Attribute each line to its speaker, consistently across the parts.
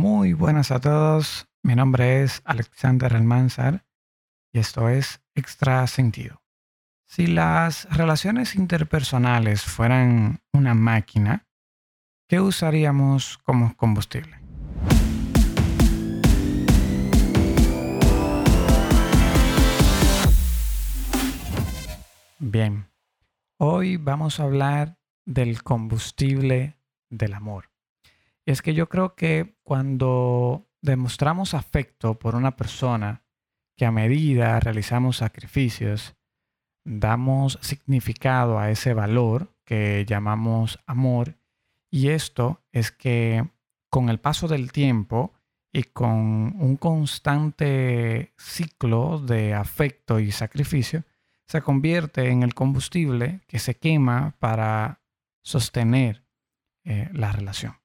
Speaker 1: Muy buenas a todos. Mi nombre es Alexander Almanzar y esto es Extra Sentido. Si las relaciones interpersonales fueran una máquina, ¿qué usaríamos como combustible? Bien, hoy vamos a hablar del combustible del amor. Es que yo creo que cuando demostramos afecto por una persona, que a medida realizamos sacrificios, damos significado a ese valor que llamamos amor. Y esto es que con el paso del tiempo y con un constante ciclo de afecto y sacrificio, se convierte en el combustible que se quema para sostener eh, la relación.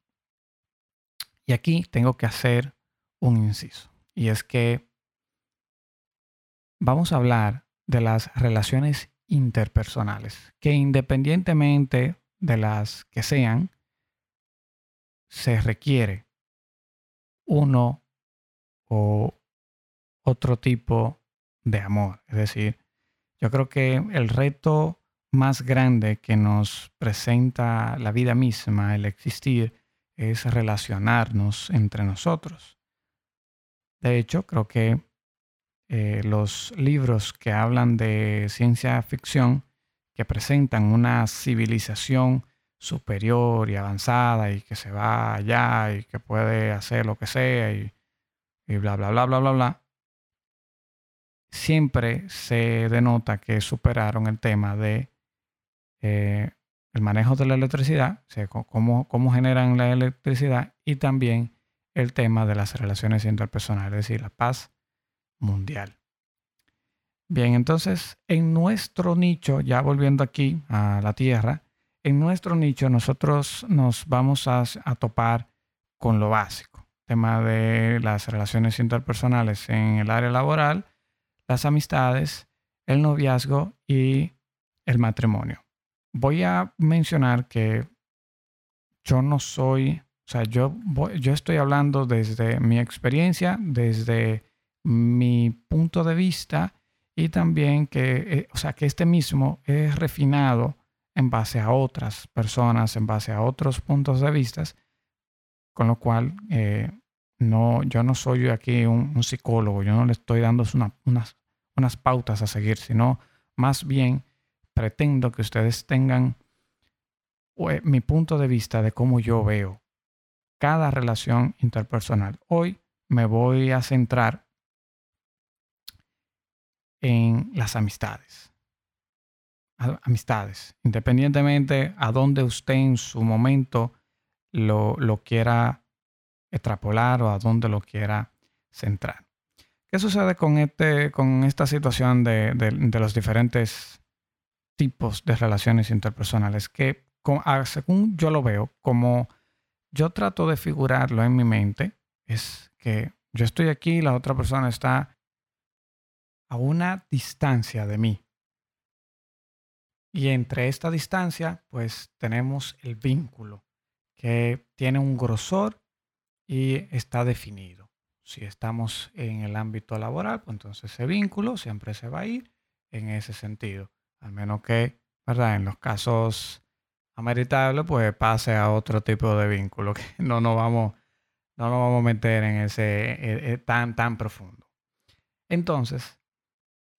Speaker 1: Y aquí tengo que hacer un inciso. Y es que vamos a hablar de las relaciones interpersonales, que independientemente de las que sean, se requiere uno o otro tipo de amor. Es decir, yo creo que el reto más grande que nos presenta la vida misma, el existir, es relacionarnos entre nosotros. De hecho, creo que eh, los libros que hablan de ciencia ficción, que presentan una civilización superior y avanzada y que se va allá y que puede hacer lo que sea y, bla, bla, bla, bla, bla, bla, siempre se denota que superaron el tema de eh, el manejo de la electricidad, cómo, cómo generan la electricidad y también el tema de las relaciones interpersonales, es decir, la paz mundial. Bien, entonces en nuestro nicho, ya volviendo aquí a la Tierra, en nuestro nicho nosotros nos vamos a, a topar con lo básico, tema de las relaciones interpersonales en el área laboral, las amistades, el noviazgo y el matrimonio voy a mencionar que yo no soy, o sea, yo, yo estoy hablando desde mi experiencia, desde mi punto de vista y también que, eh, o sea, que este mismo es refinado en base a otras personas, en base a otros puntos de vista, con lo cual eh, no, yo no soy aquí un, psicólogo, yo no le estoy dando unas, unas pautas a seguir, sino más bien pretendo que ustedes tengan pues, mi punto de vista de cómo yo veo cada relación interpersonal. Hoy me voy a centrar en las amistades. Amistades, independientemente a dónde usted en su momento lo, quiera extrapolar o a dónde lo quiera centrar. ¿Qué sucede con, este, con esta situación de, de los diferentes tipos de relaciones interpersonales que, según yo lo veo, como yo trato de figurarlo en mi mente, es que yo estoy aquí, la otra persona está a una distancia de mí. Y entre esta distancia, pues tenemos el vínculo, que tiene un grosor y está definido. Si estamos en el ámbito laboral, pues entonces ese vínculo siempre se va a ir en ese sentido. Al menos que, ¿verdad? En los casos ameritables, pues pase a otro tipo de vínculo, que no nos vamos, no nos vamos a meter en ese eh, eh, tan, tan profundo. Entonces,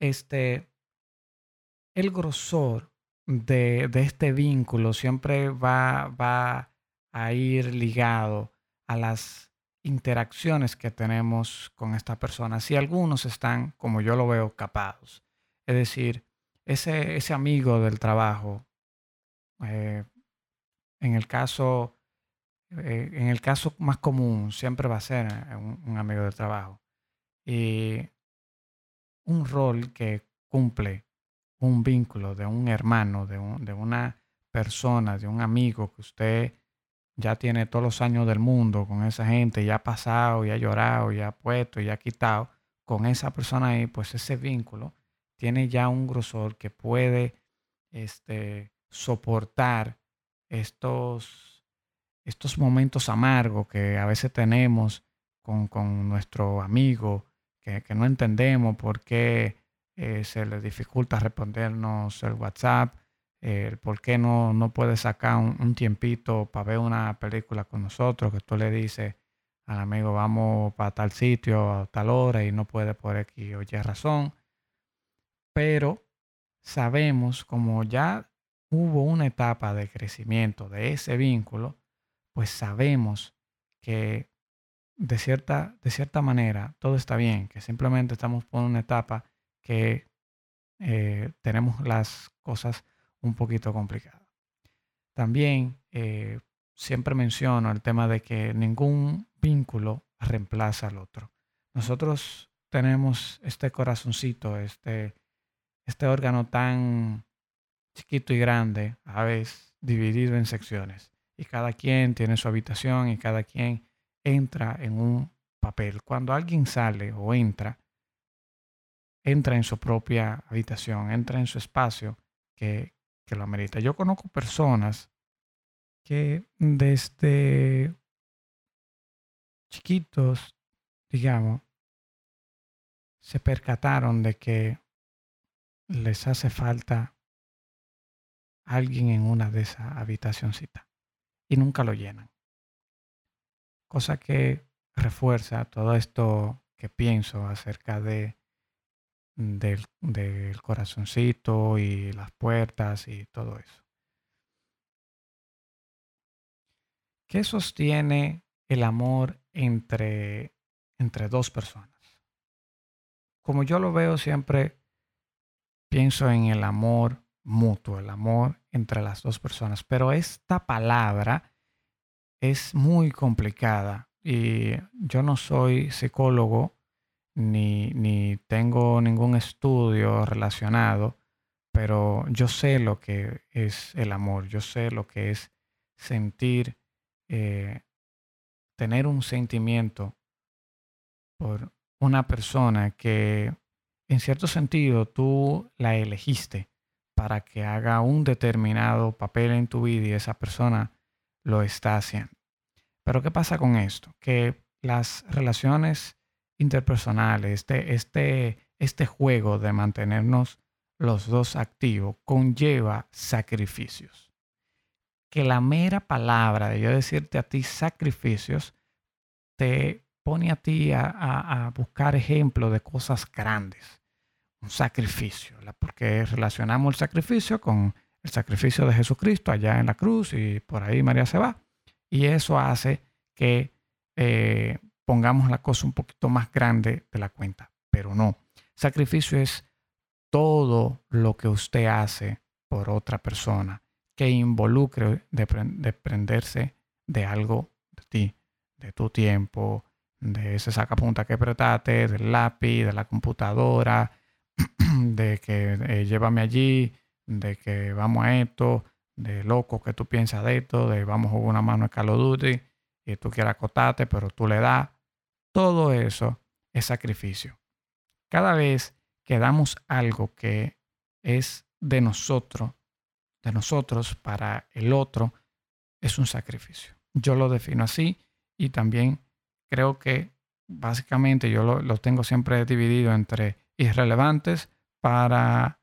Speaker 1: este, el grosor de, de, este vínculo siempre va, va a ir ligado a las interacciones que tenemos con esta persona. Si algunos están, como yo lo veo, capados. Es decir, ese, ese amigo del trabajo, eh, en el caso, eh, en el caso más común, siempre va a ser eh, un, amigo del trabajo. Y un rol que cumple un vínculo de un hermano, de, de una persona, de un amigo que usted ya tiene todos los años del mundo con esa gente, ya ha pasado, ya ha llorado, ya ha puesto, ya ha quitado, con esa persona ahí, pues ese vínculo tiene ya un grosor que puede este, soportar estos, estos momentos amargos que a veces tenemos con, con nuestro amigo, que, que, no entendemos por qué eh, se le dificulta respondernos el WhatsApp, eh, por qué no, no puede sacar un, tiempito para ver una película con nosotros, que tú le dices al amigo vamos para tal sitio a tal hora y no puede por aquí o Y razón. Pero sabemos, como ya hubo una etapa de crecimiento de ese vínculo, pues sabemos que de cierta, de cierta manera todo está bien, que simplemente estamos por una etapa que eh, tenemos las cosas un poquito complicadas. También eh, siempre menciono el tema de que ningún vínculo reemplaza al otro. Nosotros tenemos este corazoncito, este, este órgano tan chiquito y grande, a veces dividido en secciones. Y cada quien tiene su habitación y cada quien entra en un papel. Cuando alguien sale o entra, entra en su propia habitación, entra en su espacio que, que lo amerita. Yo conozco personas que desde chiquitos, digamos, se percataron de que les hace falta alguien en una de esas habitacioncitas y nunca lo llenan. Cosa que refuerza todo esto que pienso acerca de del, del corazoncito y las puertas y todo eso. ¿Qué sostiene el amor entre, entre dos personas? Como yo lo veo siempre, pienso en el amor mutuo, el amor entre las dos personas, pero esta palabra es muy complicada y yo no soy psicólogo ni, ni tengo ningún estudio relacionado, pero yo sé lo que es el amor, yo sé lo que es sentir eh, tener un sentimiento por una persona que en cierto sentido tú la elegiste para que haga un determinado papel en tu vida y esa persona lo está haciendo. Pero ¿qué pasa con esto? Que las relaciones interpersonales, este, este, este juego de mantenernos los dos activos conlleva sacrificios que la mera palabra de yo decirte a ti sacrificios te pone a ti a, buscar ejemplos de cosas grandes. Un sacrificio, porque relacionamos el sacrificio con el sacrificio de Jesucristo allá en la cruz y por ahí María se va. Y eso hace que eh, pongamos la cosa un poquito más grande de la cuenta, pero no. Sacrificio es todo lo que usted hace por otra persona que involucre desprenderse de algo de ti, de tu tiempo, de ese sacapunta que apretaste, del lápiz, de la computadora, de que eh, llévame allí, de que vamos a esto, de loco que tú piensas de esto, de vamos a jugar una mano en Call of Duty y tú quieres acotarte, pero tú le das. Todo eso es sacrificio. Cada vez que damos algo que es de nosotros, de nosotros para el otro es un sacrificio. Yo lo defino así y también creo que básicamente yo lo, tengo siempre dividido entre irrelevantes para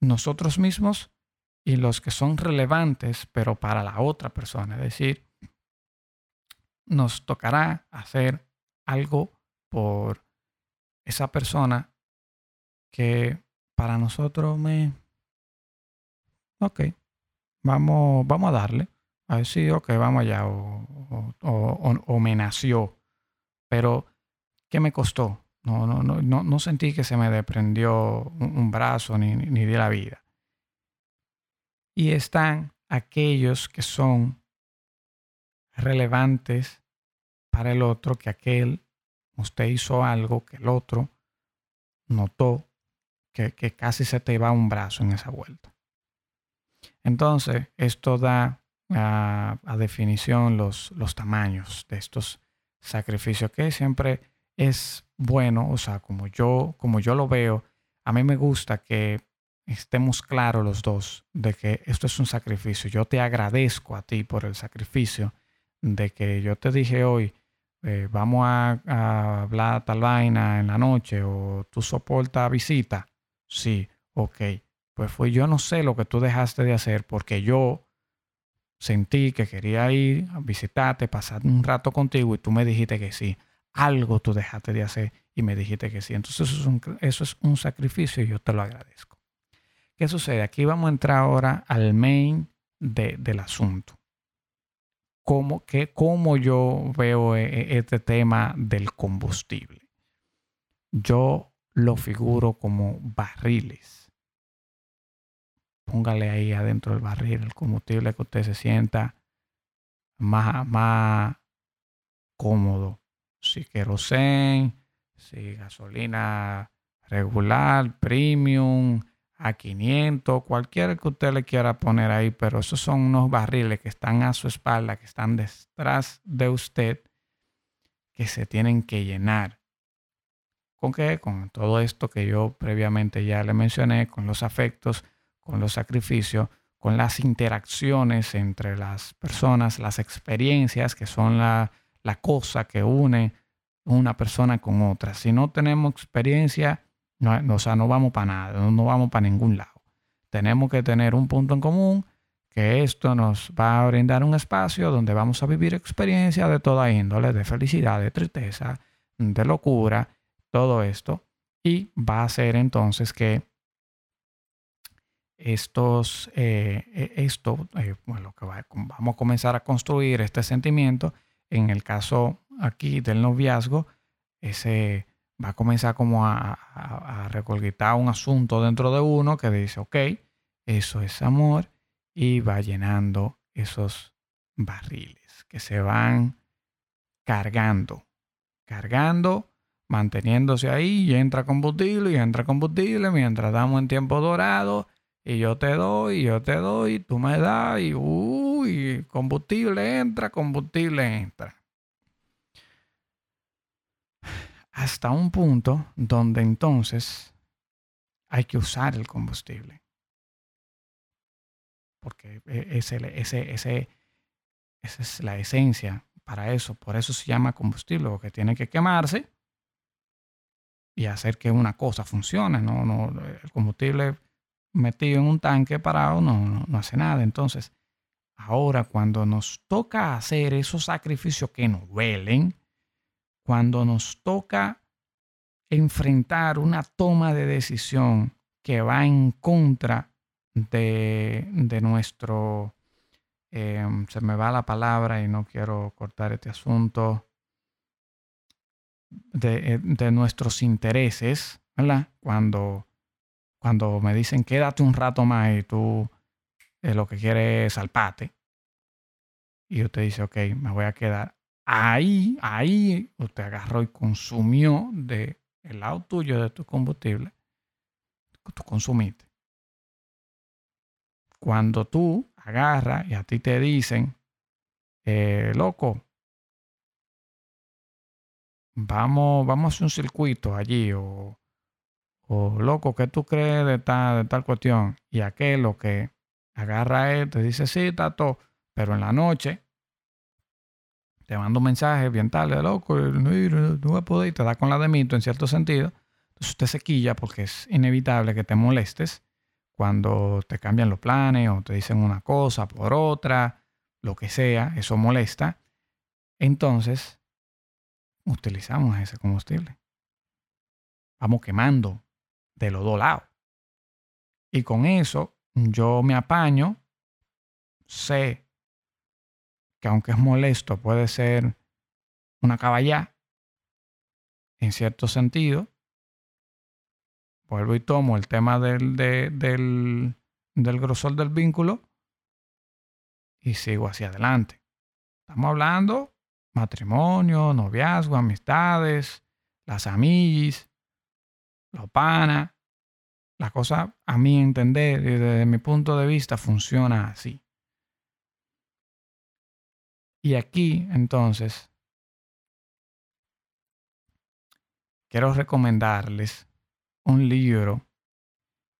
Speaker 1: nosotros mismos y los que son relevantes pero para la otra persona. Es decir, nos tocará hacer algo por esa persona que para nosotros me, ok, vamos, vamos a darle. A ver si, ok, vamos allá, o, me nació. Pero, ¿qué me costó? No, no, no, no, sentí que se me desprendió un, brazo ni, ni de la vida. Y están aquellos que son relevantes para el otro, que aquel, usted hizo algo que el otro notó que, que casi se te va un brazo en esa vuelta. Entonces, esto da a, definición los, los tamaños de estos sacrificios, que siempre es bueno, o sea, como yo, como yo lo veo, a mí me gusta que estemos claros los dos de que esto es un sacrificio. Yo te agradezco a ti por el sacrificio de que yo te dije hoy, eh, vamos a, hablar tal vaina en la noche o tú soportas visita. Sí, ok. Pues fue yo no sé lo que tú dejaste de hacer porque yo sentí que quería ir a visitarte, pasar un rato contigo y tú me dijiste que sí. Algo tú dejaste de hacer y me dijiste que sí. Entonces eso es un, eso es un sacrificio y yo te lo agradezco. ¿Qué sucede? Aquí vamos a entrar ahora al main del asunto. ¿Cómo, que, ¿Cómo yo veo e, e, este tema del combustible? Yo lo figuro como barriles. Póngale ahí adentro del barril el combustible que usted se sienta más, más cómodo. Si querosén, si gasolina regular, premium, a 500, cualquiera que usted le quiera poner ahí, pero esos son unos barriles que están a su espalda, que están detrás de usted, que se tienen que llenar. ¿Con qué? Con todo esto que yo previamente ya le mencioné, con los afectos, con los sacrificios, con las interacciones entre las personas, las experiencias, que son la, la cosa que une una persona con otra. Si no tenemos experiencia, no, o sea, no vamos para nada, no, vamos para ningún lado. Tenemos que tener un punto en común, que esto nos va a brindar un espacio donde vamos a vivir experiencias de toda índole, de felicidad, de tristeza, de locura, todo esto. Y va a ser entonces que estos, eh, e, esto, eh, bueno, que vamos a comenzar a construir este sentimiento. En el caso aquí del noviazgo, ese va a comenzar como a, a, un asunto dentro de uno que dice, ok, eso es amor y va llenando esos barriles que se van cargando, cargando, manteniéndose ahí y entra combustible y entra combustible mientras damos en tiempo dorado y yo te doy, y yo te doy, tú me das y uy, combustible entra, combustible entra. hasta un punto donde entonces hay que usar el combustible. Porque e, ese, ese, ese, esa es la esencia para eso. Por eso se llama combustible, porque tiene que quemarse y hacer que una cosa funcione. No, no, el combustible metido en un tanque parado no, no hace nada. Entonces, ahora cuando nos toca hacer esos sacrificios que nos duelen, cuando nos toca enfrentar una toma de decisión que va en contra de, nuestro, em, se me va la palabra y no quiero cortar este asunto, de, eh, nuestros intereses, ¿verdad? Cuando, cuando me dicen quédate un rato más y tú eh, lo que quieres es salpate, y usted dice, ok, me voy a quedar ahí, ahí usted agarró y consumió de el lado tuyo de tu combustible tú consumiste. Cuando tú agarras y a ti te dicen, eh, loco, vamos, vamos a hacer un circuito allí, o, o loco, ¿qué tú crees de tal, de tal cuestión? Y aquel lo que agarra él te dice, sí, tato, pero en la noche te mando un mensaje bien tal, de loco, no, no voy a poder, y te da con la de mito en cierto sentido. Entonces usted se quilla porque es inevitable que te molestes cuando te cambian los planes o te dicen una cosa por otra, lo que sea, eso molesta. Entonces, utilizamos ese combustible. Vamos quemando de los dos lados. Y con eso yo me apaño, sé que aunque es molesto, puede ser una caballá, en cierto sentido. Vuelvo y tomo el tema del, del, del grosor del vínculo y sigo hacia adelante. Estamos hablando matrimonio, noviazgo, amistades, las amiguis, los panas. La cosa, a mi entender desde mi punto de vista, funciona así. Y aquí, entonces, quiero recomendarles un libro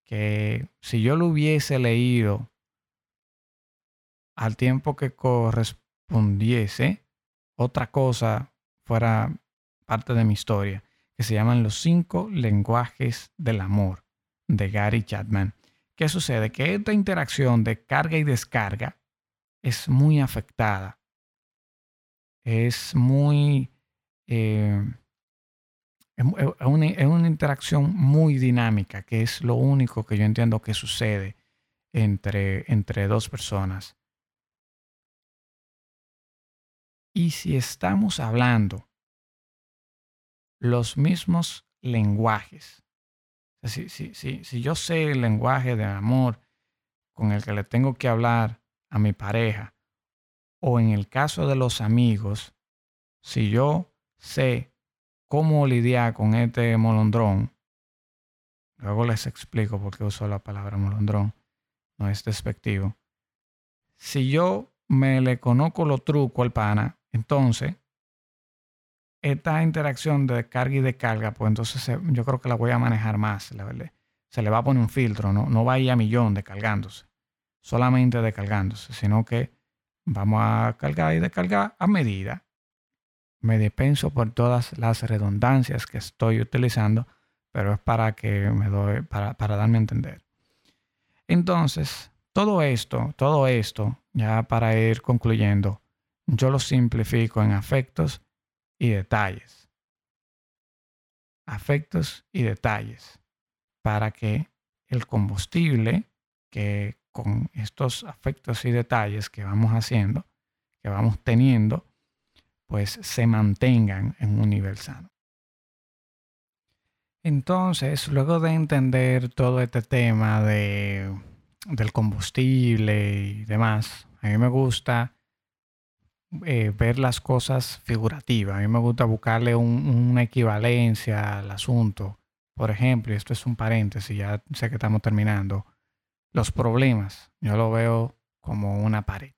Speaker 1: que si yo lo hubiese leído al tiempo que, fundiese otra cosa fuera parte de mi historia, que se llaman los cinco lenguajes del amor de Gary Chapman. ¿Qué sucede? Que esta interacción de carga y descarga es muy afectada. Es muy... Eh, es, una, es, una, interacción muy dinámica, que es lo único que yo entiendo que sucede entre, entre dos personas. Y si estamos hablando los mismos lenguajes, si, si, si, si yo sé el lenguaje de amor con el que le tengo que hablar a mi pareja, o en el caso de los amigos, si yo sé cómo lidiar con este molondrón, luego les explico por qué uso la palabra molondrón, no es despectivo. Si yo me le conozco los trucos al pana, entonces esta interacción de carga y de carga, pues entonces yo creo que la voy a manejar más. Se le va a poner un filtro, no, no va a ir a millón descargándose, solamente descargándose, sino que vamos a cargar y descargar a medida. Me dispenso por todas las redundancias que estoy utilizando, pero es para que me doy, para, para darme a entender. Entonces, todo esto, todo esto, ya para ir concluyendo, yo lo simplifico en afectos y detalles. Afectos y detalles. Para que el combustible que con estos afectos y detalles que vamos haciendo, que vamos teniendo, pues se mantengan en un nivel sano. Entonces, luego de entender todo este tema de, del combustible y demás, a mí me gusta eh, ver las cosas figurativas. A mí me gusta buscarle una equivalencia al asunto. Por ejemplo, y esto es un paréntesis, ya sé que estamos terminando. Los problemas, yo lo veo como una pared.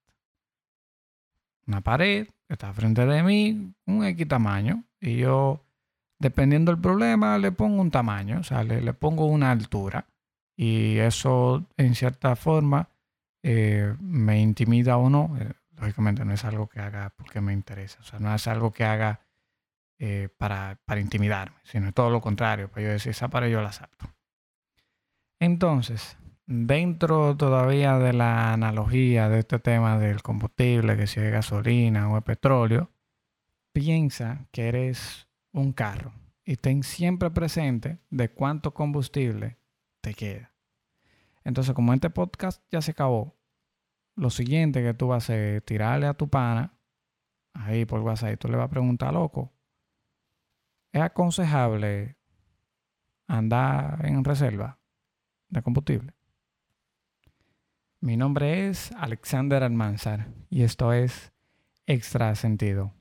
Speaker 1: Una pared que está frente de mí, un X tamaño, y yo, dependiendo del problema, le pongo un tamaño, o sea, le, pongo una altura. Y eso, en cierta forma, eh, me intimida o no. Lógicamente no es algo que haga porque me interesa, o sea, no es algo que haga eh, para, para, intimidarme, sino todo lo contrario, para yo decir, esa para yo la acepto. Entonces, dentro todavía de la analogía de este tema del combustible, que si es gasolina o es petróleo, piensa que eres un carro y ten siempre presente de cuánto combustible te queda. Entonces, como este podcast ya se acabó, lo siguiente que tú vas a hacer es tirarle a tu pana ahí por WhatsApp y tú le vas a preguntar, loco, ¿es aconsejable andar en reserva de combustible? Mi nombre es Alexander Almanzar y esto es Extra Sentido.